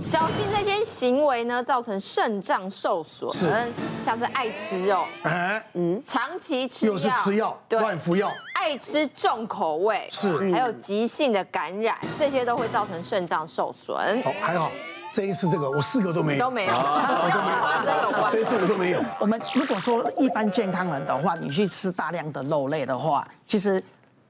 小心这些行为呢，造成肾脏受损，是像是爱吃肉，哎，嗯，长期吃，又是吃药，对，乱服药，爱吃重口味，是，还有急性的感染，这些都会造成肾脏受损。哦，还好。这一次这个我四个都没有，都没有，这一次我都没有。我们如果说一般健康人的话，你去吃大量的肉类的话，其实。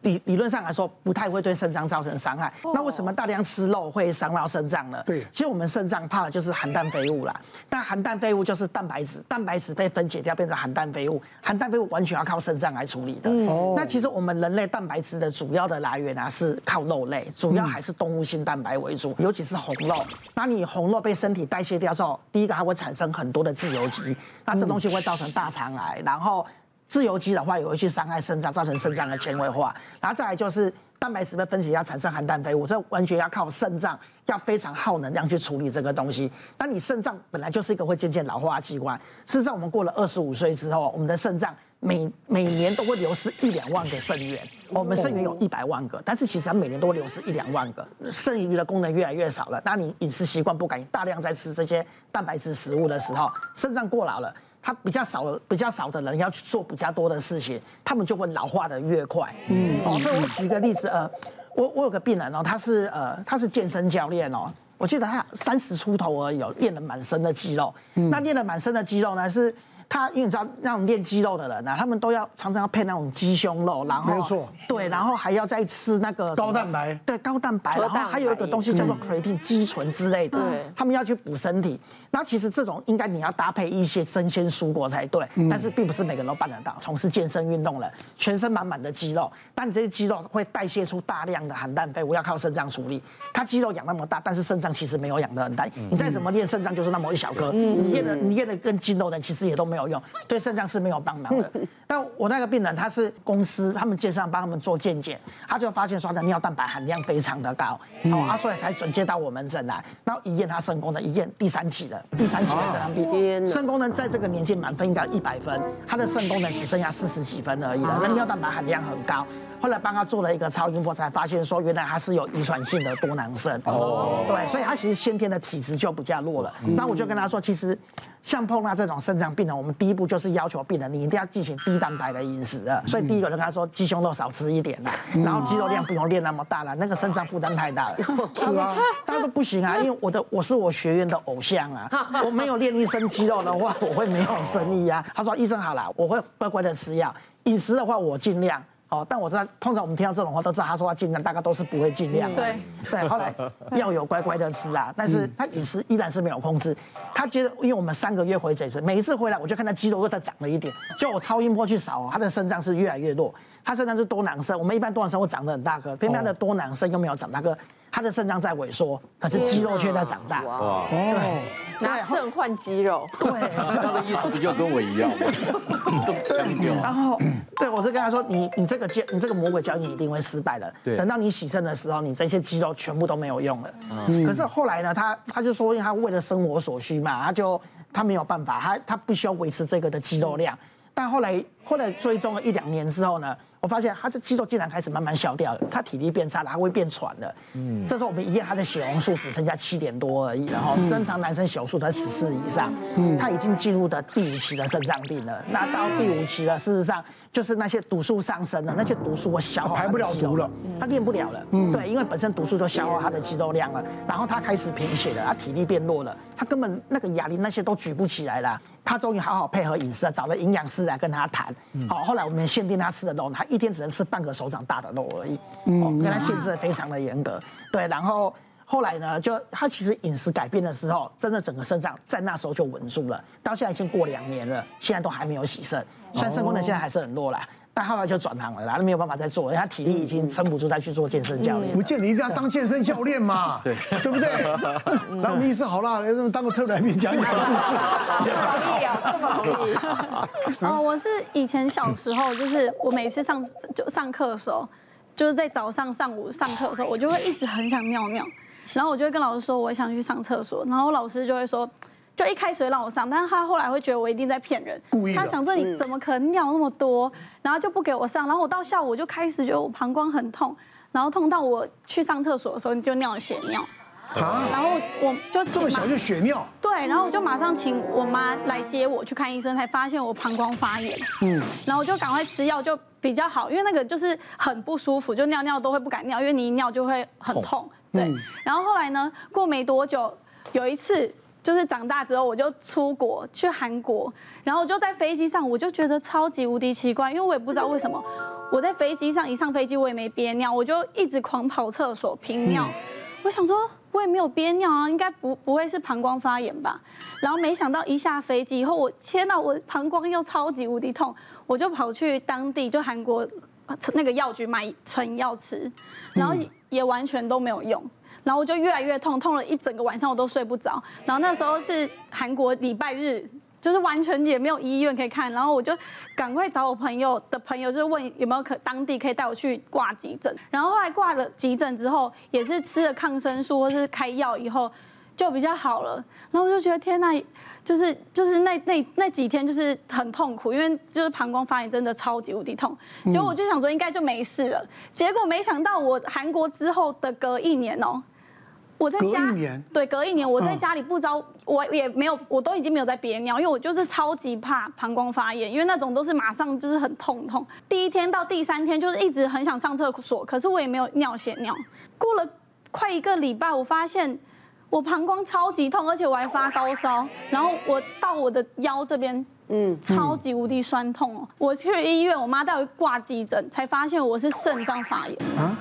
理理论上来说，不太会对肾脏造成伤害。那为什么大量吃肉会伤到肾脏呢？对，其实我们肾脏怕的就是含氮废物啦。但含氮废物就是蛋白质，蛋白质被分解掉变成含氮废物，含氮废物完全要靠肾脏来处理的。哦。那其实我们人类蛋白质的主要的来源啊，是靠肉类，主要还是动物性蛋白为主，尤其是红肉。那你红肉被身体代谢掉之后，第一个它会产生很多的自由基，那这东西会造成大肠癌，然后。自由基的话，也会去伤害肾脏，造成肾脏的纤维化。然后再来就是蛋白质被分解要产生含氮废物，这完全要靠肾脏，要非常耗能量去处理这个东西。那你肾脏本来就是一个会渐渐老化的器官，事实上我们过了二十五岁之后，我们的肾脏每每年都会流失一两万个肾源。我们肾源有一百万个，但是其实它每年都会流失一两万个，肾余的功能越来越少了。那你饮食习惯不改，大量在吃这些蛋白质食物的时候，肾脏过劳了。他比较少的比较少的人要去做比较多的事情，他们就会老化的越快。嗯，哦，所以我举个例子，呃，我我有个病人哦，他是呃他是健身教练哦，我记得他三十出头而已，练了满身的肌肉。嗯，那练了满身的肌肉呢是。他因为你知道那种练肌肉的人啊，他们都要常常要配那种鸡胸肉，然后没错，对，然后还要再吃那个高蛋白，对，高蛋白，然后还有一个东西叫做 creatine 肌醇之类的，对，他们要去补身体。那其实这种应该你要搭配一些生鲜蔬果才对，但是并不是每个人都办得到。从事健身运动了，全身满满的肌肉，但你这些肌肉会代谢出大量的含氮废物，要靠肾脏处理。他肌肉养那么大，但是肾脏其实没有养得很大。你再怎么练肾脏，就是那么一小颗，你练的你练的跟筋肉的其实也都没有用，对肾脏是没有帮忙的。但我那个病人，他是公司他们介绍帮他们做健检，他就发现说他的尿蛋白含量非常的高，哦，啊，所以才转接到我们诊来，然后一验他肾功能，一验第三期的第三期的肾脏病，肾功能在这个年纪满分应该一百分，他的肾功能只剩下四十几分而已了，那尿蛋白含量很高。后来帮他做了一个超音波，才发现说原来他是有遗传性的多囊肾。哦，对，所以他其实先天的体质就比较弱了。那我就跟他说，其实像碰到这种肾脏病人，我们第一步就是要求病人你一定要进行低蛋白的饮食啊。所以第一个就跟他说鸡胸肉少吃一点啦，然后肌肉量不用练那么大了，那个肾脏负担太大了。是啊，他说不行啊，因为我的我是我学员的偶像啊，我没有练一身肌肉的话，我会没有生意啊。他说医生好了，我会乖乖的吃药，饮食的话我尽量。哦，但我知道，通常我们听到这种话都知道，他说他尽量，大概都是不会尽量的。对对，后来 药有乖乖的吃啊，但是他饮食依然是没有控制。他觉得，因为我们三个月回诊一次，每一次回来我就看他肌肉又再长了一点，就我超音波去扫，他的肾脏是越来越弱，他肾脏是多囊肾，我们一般多囊肾会长得很大个，偏偏他的多囊肾又没有长大个。他的肾脏在萎缩，可是肌肉却在长大。哇哦，拿肾换肌肉，对，他的意思不就跟我一样吗？然后对我就跟他说，你你这个教你这个魔鬼教你一定会失败的。对，等到你洗肾的时候，你这些肌肉全部都没有用了。嗯，可是后来呢，他他就说，因为他为了生活所需嘛，他就他没有办法，他他必须要维持这个的肌肉量。但后来后来追踪了一两年之后呢，我发现他的肌肉竟然开始慢慢消掉了，他体力变差了，他会变喘的。嗯，这时候我们一验他的血红素只剩下七点多而已，然后正常男生血红素才十四以上，嗯，他已经进入的第五期的肾脏病了。那到第五期了，事实上就是那些毒素上升了，那些毒素我消耗排不了毒了，他练不了了。嗯，对，因为本身毒素就消耗他的肌肉量了，然后他开始贫血了，他体力变弱了，他根本那个哑铃那些都举不起来了。他终于好好配合饮食了，找了营养师来跟他谈。好，后来我们限定他吃的肉，他一天只能吃半个手掌大的肉而已。嗯，跟他限制的非常的严格。对，然后后来呢，就他其实饮食改变的时候，真的整个肾脏在那时候就稳住了。到现在已经过两年了，现在都还没有洗肾，虽然肾功能现在还是很弱啦。但后来就转行了，然后没有办法再做，因为他体力已经撑不住再去做健身教练。不见你一定要当健身教练嘛，对，对不对？那我们意思好了，当个特来宾讲讲故事，好易啊，这么容易。哦，我是以前小时候，就是我每次上就上课的时候，就是在早上、上午上课的时候，我就会一直很想尿尿，然后我就会跟老师说我想去上厕所，然后老师就会说。就一开始会让我上，但是他后来会觉得我一定在骗人，故意。他想说你怎么可能尿那么多，然后就不给我上。然后我到下午我就开始觉得我膀胱很痛，然后痛到我去上厕所的时候你就尿血尿。啊然后我就这么小就血尿，对，然后我就马上请我妈来接我去看医生，才发现我膀胱发炎。嗯，然后我就赶快吃药，就比较好，因为那个就是很不舒服，就尿尿都会不敢尿，因为你一尿就会很痛。对，然后后来呢，过没多久，有一次就是长大之后，我就出国去韩国，然后我就在飞机上，我就觉得超级无敌奇怪，因为我也不知道为什么，我在飞机上一上飞机我也没憋尿，我就一直狂跑厕所频尿，我想说。我也没有憋尿啊，应该不不会是膀胱发炎吧？然后没想到一下飞机以后，我天呐，我膀胱又超级无敌痛，我就跑去当地就韩国那个药局买成药吃，然后也完全都没有用，然后我就越来越痛，痛了一整个晚上我都睡不着，然后那时候是韩国礼拜日。就是完全也没有医院可以看，然后我就赶快找我朋友的朋友，就是问有没有可当地可以带我去挂急诊。然后后来挂了急诊之后，也是吃了抗生素或是开药以后就比较好了。然后我就觉得天呐，就是就是那那那几天就是很痛苦，因为就是膀胱发炎真的超级无敌痛。结果我就想说应该就没事了，结果没想到我韩国之后的隔一年哦。我在家，隔一年，对，隔一年我在家里不知道，我也没有，我都已经没有在憋尿，因为我就是超级怕膀胱发炎，因为那种都是马上就是很痛痛。第一天到第三天就是一直很想上厕所，可是我也没有尿血尿。过了快一个礼拜，我发现我膀胱超级痛，而且我还发高烧，然后我到我的腰这边，嗯，超级无敌酸痛哦。我去医院，我妈带我去挂急诊，才发现我是肾脏发炎。啊？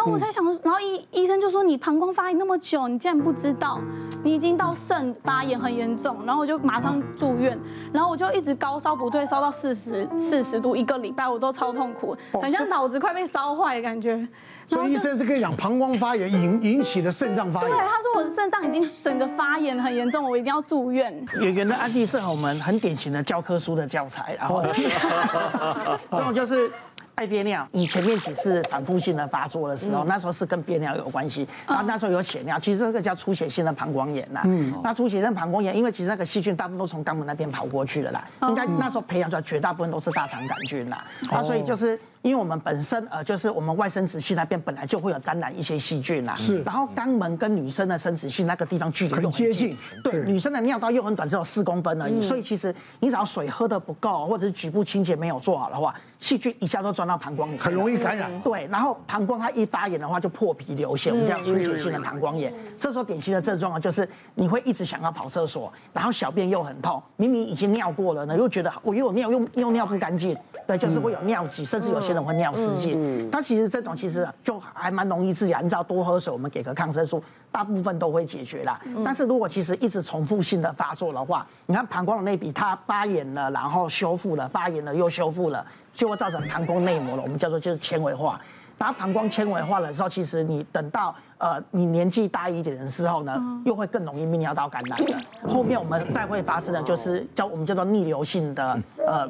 然后我才想，然后医医生就说，你膀胱发炎那么久，你竟然不知道，你已经到肾发炎很严重。然后我就马上住院，然后我就一直高烧不退，烧到四十四十度一个礼拜，我都超痛苦，很像脑子快被烧坏的感觉。所以医生是跟你讲，膀胱发炎引引起的肾脏发炎。对，他说我的肾脏已经整个发炎很严重，我一定要住院。圆圆的案例是我们很典型的教科书的教材，然后这种就是。爱憋尿，你前面几次反复性的发作的时候，那时候是跟憋尿有关系，然后那时候有血尿，其实这个叫出血性的膀胱炎呐。嗯，那出血性膀胱炎，因为其实那个细菌大部分都从肛门那边跑过去的啦，应该那时候培养出来绝大部分都是大肠杆菌啦，那所以就是。因为我们本身呃，就是我们外生殖器那边本来就会有沾染一些细菌啦，是。然后肛门跟女生的生殖器那个地方距离很接近，对，女生的尿道又很短，只有四公分而已，所以其实你只要水喝的不够，或者是局部清洁没有做好的话，细菌一下都钻到膀胱里，很容易感染。对，然后膀胱它一发炎的话，就破皮流血，我们叫出血性的膀胱炎。这时候典型的症状啊，就是你会一直想要跑厕所，然后小便又很痛，明明已经尿过了呢，又觉得我又有尿又又尿不干净。对，就是会有尿急，甚至有些人会尿失禁。那其实这种其实就还蛮容易治疗，你只要多喝水，我们给个抗生素，大部分都会解决啦。但是如果其实一直重复性的发作的话，你看膀胱的内壁它发炎了，然后修复了，发炎了又修复了，就会造成膀胱内膜了，我们叫做就是纤维化。然后膀胱纤维化的时候，其实你等到呃你年纪大一点的时候呢，又会更容易泌尿道感染的。后面我们再会发生的就是叫我们叫做逆流性的呃。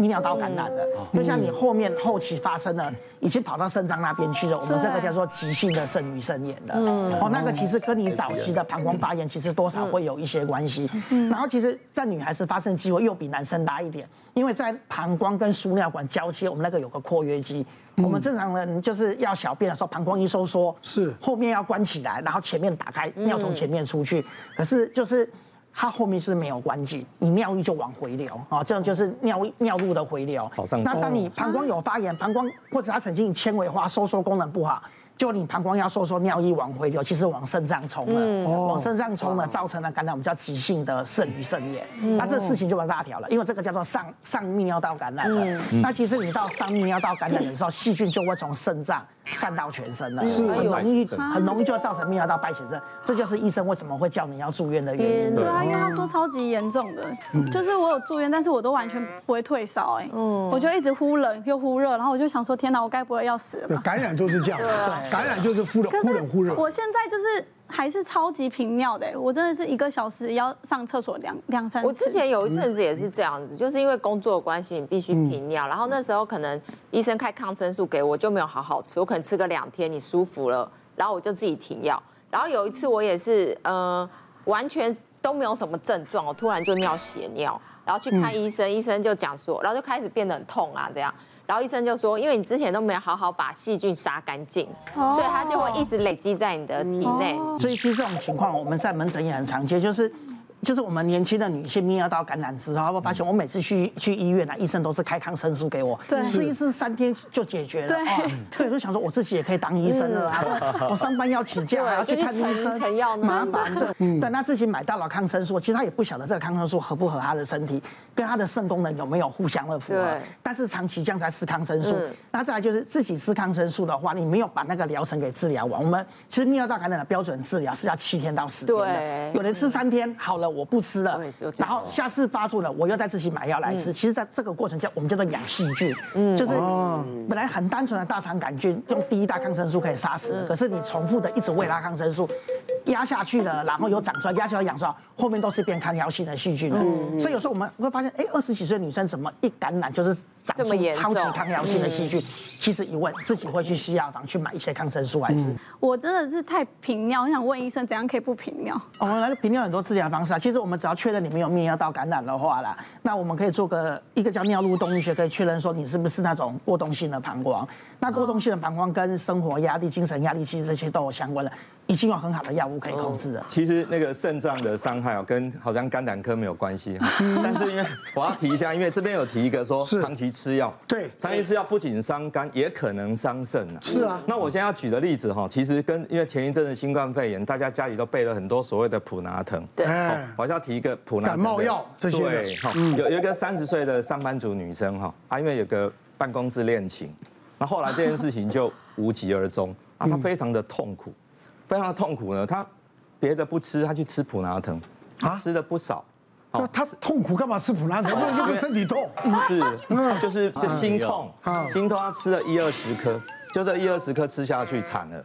泌尿道感染的，就像你后面后期发生了，已经跑到肾脏那边去了，我们这个叫做急性的肾盂肾炎的。哦，那个其实跟你早期的膀胱发炎其实多少会有一些关系。然后其实，在女孩子发生机会又比男生大一点，因为在膀胱跟输尿管交接，我们那个有个括约肌。我们正常人就是要小便的时候，膀胱一收缩，是后面要关起来，然后前面打开，尿从前面出去。可是就是。它后面是没有关系，你尿液就往回流啊，这样就是尿尿路的回流。好上。那当你膀胱有发炎，膀胱或者它曾经纤维化、收缩功能不好。就你膀胱要收缩，尿液往回流，其实往肾脏冲了，嗯、往肾脏冲了，造成了感染，我们叫急性的肾盂肾炎。那、嗯、这事情就比较大条了，因为这个叫做上上泌尿道感染了。嗯、那其实你到上泌尿道感染的时候，细菌就会从肾脏散到全身了，是很容易很容易就会造成泌尿道败血症。这就是医生为什么会叫你要住院的原因。对啊，因为他说超级严重的，就是我有住院，但是我都完全不会退烧，哎，我就一直忽冷又忽热，然后我就想说，天哪，我该不会要死了吧？感染就是这样，对。感染就是忽冷忽冷忽热。我现在就是还是超级频尿的，我真的是一个小时要上厕所两两三次。我之前有一阵子也是这样子，就是因为工作的关系，你必须频尿，然后那时候可能医生开抗生素给我，就没有好好吃，我可能吃个两天，你舒服了，然后我就自己停药。然后有一次我也是，呃，完全都没有什么症状，我突然就尿血尿，然后去看医生，医生就讲说，然后就开始变得很痛啊这样。然后医生就说，因为你之前都没有好好把细菌杀干净，所以它就会一直累积在你的体内。所以其实这种情况我们在门诊也很常见，就是。就是我们年轻的女性泌尿道感染之后，我发现我每次去去医院啊，医生都是开抗生素给我，吃一次三天就解决了。对，对，我就想说我自己也可以当医生了啊！我上班要请假，还要去看医生，麻烦。对，对，那自己买到了抗生素，其实他也不晓得这个抗生素合不合他的身体，跟他的肾功能有没有互相的符合。但是长期这样在吃抗生素，那再来就是自己吃抗生素的话，你没有把那个疗程给治疗完。我们其实泌尿道感染的标准治疗是要七天到十天的，有人吃三天好了。我不吃了，然后下次发作了，我又再自己买药来吃。其实，在这个过程叫我们叫做养细菌，嗯，就是本来很单纯的大肠杆菌，用第一大抗生素可以杀死，可是你重复的一直喂它抗生素，压下去了，然后又长出来，压下来养出来，后面都是变抗药性的细菌。所以有时候我们会发现，哎，二十几岁的女生怎么一感染就是长出超级抗药性的细菌？其实一问自己会去西药房去买一些抗生素来吃。我真的是太频尿，我想问医生怎样可以不频尿？我们来个频尿很多治疗方式啊，其实我们。只要确认你没有泌尿道感染的话啦，那我们可以做个一个叫尿路动力学，可以确认说你是不是那种过动性的膀胱。那过动性的膀胱跟生活压力、精神压力其实这些都有相关的，已经有很好的药物可以控制了。其实那个肾脏的伤害哦，跟好像肝胆科没有关系。但是因为我要提一下，因为这边有提一个说长期吃药，对，长期吃药不仅伤肝，也可能伤肾啊。是啊。那我现在要举的例子哈，其实跟因为前一阵子新冠肺炎，大家家里都备了很多所谓的普拿疼。对。我要提一个普拿。感冒药这些。对。好，有有一个三十岁的上班族女生哈，啊，因为有个办公室恋情。那后来这件事情就无疾而终啊，她非常的痛苦，非常的痛苦呢。他别的不吃，他去吃普拿疼，他吃的不少。那他痛苦干嘛吃普拉疼？又不是身体痛。是，就是就心痛，心痛他吃了一二十颗，就这一二十颗吃下去惨了，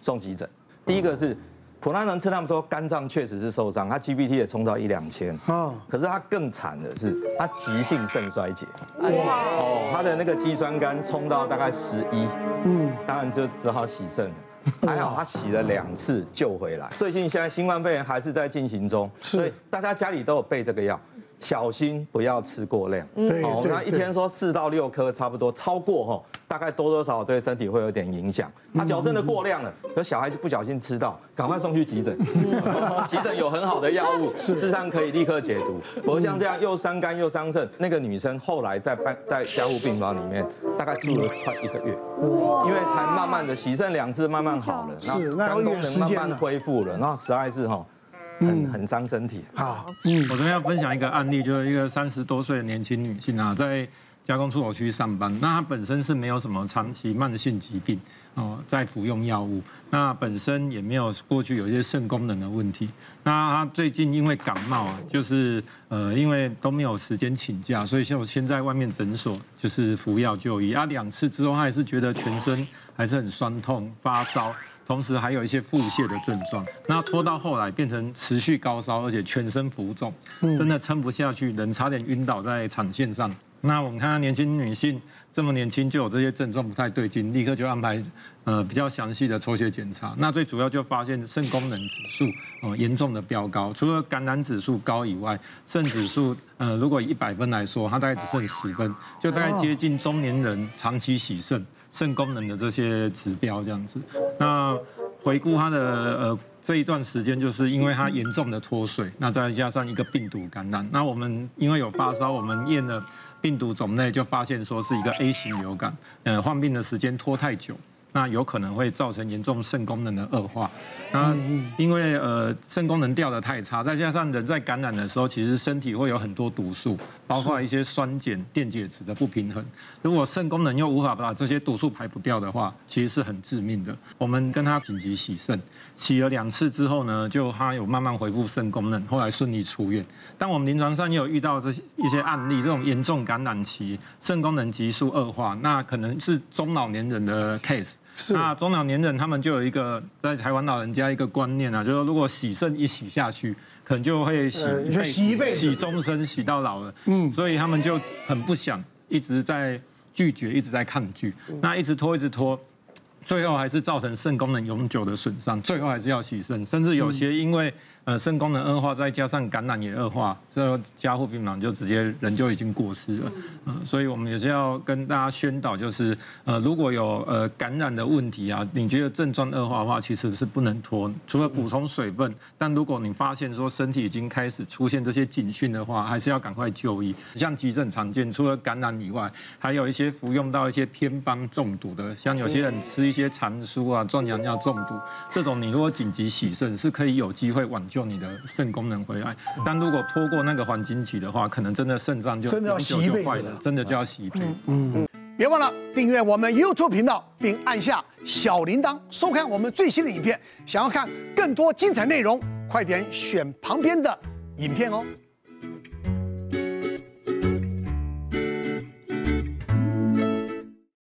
送急诊。第一个是。普拉能吃那么多，肝脏确实是受伤，他 GPT 也冲到一两千。啊，可是他更惨的是，他急性肾衰竭。哇！哦，他的那个肌酸酐冲到大概十一。嗯，当然就只好洗肾了。还好他洗了两次救回来。最近现在新冠肺炎还是在进行中，所以大家家里都有备这个药。小心不要吃过量。嗯，好，那一天说四到六颗差不多，超过哈，大概多多少少对身体会有点影响。他矫正的过量了，有小孩子不小心吃到，赶快送去急诊。急诊有很好的药物，事实上可以立刻解毒。我像这样又伤肝又伤肾，那个女生后来在办在加护病房里面，大概住了快一个月，因为才慢慢的洗肾两次慢慢好了，是，那肝功能慢慢恢复了，那实在是哈。很很伤身体。好，嗯，我这边要分享一个案例，就是一个三十多岁的年轻女性啊，在加工出口区上班。那她本身是没有什么长期慢性疾病哦，在服用药物。那本身也没有过去有一些肾功能的问题。那她最近因为感冒啊，就是呃，因为都没有时间请假，所以就先在外面诊所就是服药就医啊。两次之后，她还是觉得全身还是很酸痛、发烧。同时还有一些腹泻的症状，那拖到后来变成持续高烧，而且全身浮肿，真的撑不下去，人差点晕倒在产线上。那我们看到年轻女性这么年轻就有这些症状不太对劲，立刻就安排呃比较详细的抽血检查。那最主要就发现肾功能指数哦严重的飙高，除了感染指数高以外，肾指数呃如果以一百分来说，它大概只剩十分，就大概接近中年人长期洗肾。肾功能的这些指标这样子，那回顾他的呃这一段时间，就是因为他严重的脱水，那再加上一个病毒感染，那我们因为有发烧，我们验了病毒种类，就发现说是一个 A 型流感，呃，患病的时间拖太久。那有可能会造成严重肾功能的恶化。那因为呃肾功能掉得太差，再加上人在感染的时候，其实身体会有很多毒素，包括一些酸碱、电解质的不平衡。如果肾功能又无法把这些毒素排不掉的话，其实是很致命的。我们跟他紧急洗肾，洗了两次之后呢，就他有慢慢恢复肾功能，后来顺利出院。但我们临床上也有遇到这些一些案例，这种严重感染期肾功能急速恶化，那可能是中老年人的 case。是那中老年人他们就有一个在台湾老人家一个观念啊，就是说如果洗肾一洗下去，可能就会洗洗一辈子，洗终身，洗到老了。嗯，所以他们就很不想，一直在拒绝，一直在抗拒，那一直拖，一直拖，最后还是造成肾功能永久的损伤，最后还是要洗肾，甚至有些因为呃肾功能恶化，再加上感染也恶化，这加护病房就直接人就已经过世了。嗯，所以我们也是要跟大家宣导，就是呃如果有呃感染的问题啊，你觉得症状恶化的话，其实是不能拖，除了补充水分，但如果你发现说身体已经开始出现这些警讯的话，还是要赶快就医。像急诊常见，除了感染以外，还有一些服用到一些偏方中毒的，像有些人吃一些蚕酥啊、壮阳药中毒，这种你如果紧急洗肾，是可以有机会挽救你的肾功能回来。但如果拖过那个黄金期的话，可能真的肾脏就真的要洗一辈子了，真的就要洗一辈子。嗯，别忘了订阅我们 YouTube 频道，并按下小铃铛，收看我们最新的影片。想要看更多精彩内容，快点选旁边的影片哦。